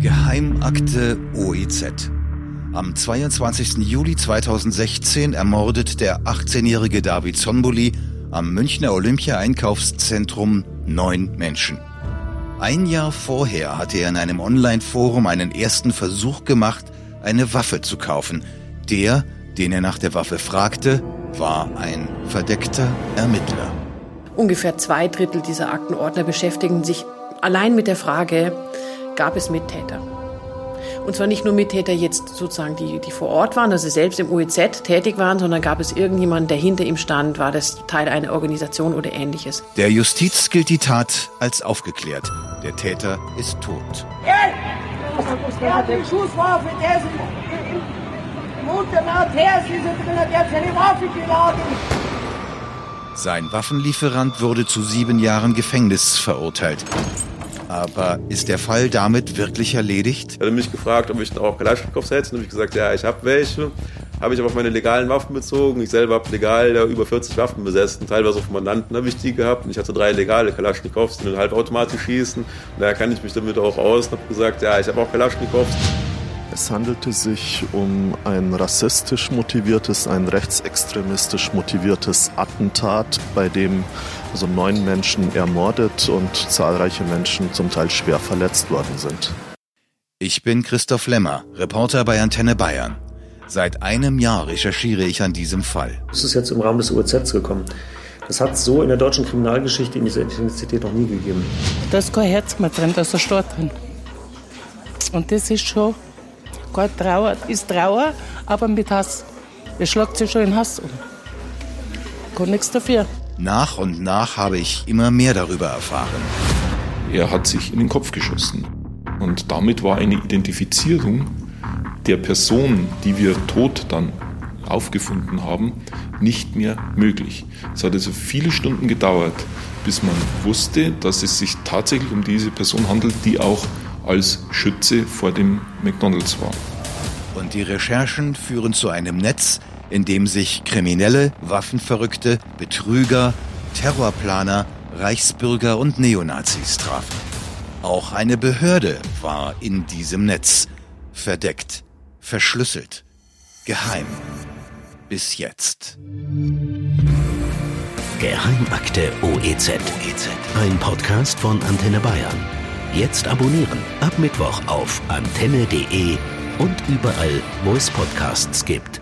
Geheimakte OEZ. Am 22. Juli 2016 ermordet der 18-jährige David Zonbuli am Münchner Olympia-Einkaufszentrum neun Menschen. Ein Jahr vorher hatte er in einem Online-Forum einen ersten Versuch gemacht, eine Waffe zu kaufen. Der, den er nach der Waffe fragte, war ein verdeckter Ermittler. Ungefähr zwei Drittel dieser Aktenordner beschäftigen sich allein mit der Frage, gab es Mittäter? Und zwar nicht nur Mittäter jetzt sozusagen, die, die vor Ort waren, also selbst im OEZ tätig waren, sondern gab es irgendjemanden, der hinter ihm stand, war das Teil einer Organisation oder ähnliches. Der Justiz gilt die Tat als aufgeklärt. Der Täter ist tot. Hey! Er hat die Schusswaffe, der ist im, im Unternaut her, ist drin, der hat seine Waffe geladen. Sein Waffenlieferant wurde zu sieben Jahren Gefängnis verurteilt. Aber ist der Fall damit wirklich erledigt? Er hat mich gefragt, ob ich auch Kalaschnikows hätte. Und habe ich gesagt, ja, ich habe welche. Habe ich aber auf meine legalen Waffen bezogen. Ich selber habe legal ja, über 40 Waffen besessen. Teilweise auf Mandanten habe ich die gehabt. Und ich hatte drei legale Kalaschnikows, die in Halbautomatik schießen. Und daher kann ich mich damit auch aus und habe gesagt, ja, ich habe auch Kalaschnikows. Es handelte sich um ein rassistisch motiviertes, ein rechtsextremistisch motiviertes Attentat, bei dem also neun Menschen ermordet und zahlreiche Menschen zum Teil schwer verletzt worden sind. Ich bin Christoph Lemmer, Reporter bei Antenne Bayern. Seit einem Jahr recherchiere ich an diesem Fall. Es ist jetzt im Rahmen des OEZ gekommen. Das hat es so in der deutschen Kriminalgeschichte in dieser Intensität noch nie gegeben. Da ist kein Herz mehr drin, da ist ein Stor drin. Und das ist schon Gott Trauer ist Trauer, aber mit Hass. Es schlägt sich schon in Hass um. Kann nichts dafür. Nach und nach habe ich immer mehr darüber erfahren. Er hat sich in den Kopf geschossen. Und damit war eine Identifizierung der Person, die wir tot dann aufgefunden haben, nicht mehr möglich. Es hat also viele Stunden gedauert, bis man wusste, dass es sich tatsächlich um diese Person handelt, die auch als Schütze vor dem McDonald's war. Und die Recherchen führen zu einem Netz, in dem sich Kriminelle, Waffenverrückte, Betrüger, Terrorplaner, Reichsbürger und Neonazis trafen. Auch eine Behörde war in diesem Netz. Verdeckt, verschlüsselt, geheim. Bis jetzt. Geheimakte OEZ. Ein Podcast von Antenne Bayern. Jetzt abonnieren. Ab Mittwoch auf antenne.de und überall, wo es Podcasts gibt.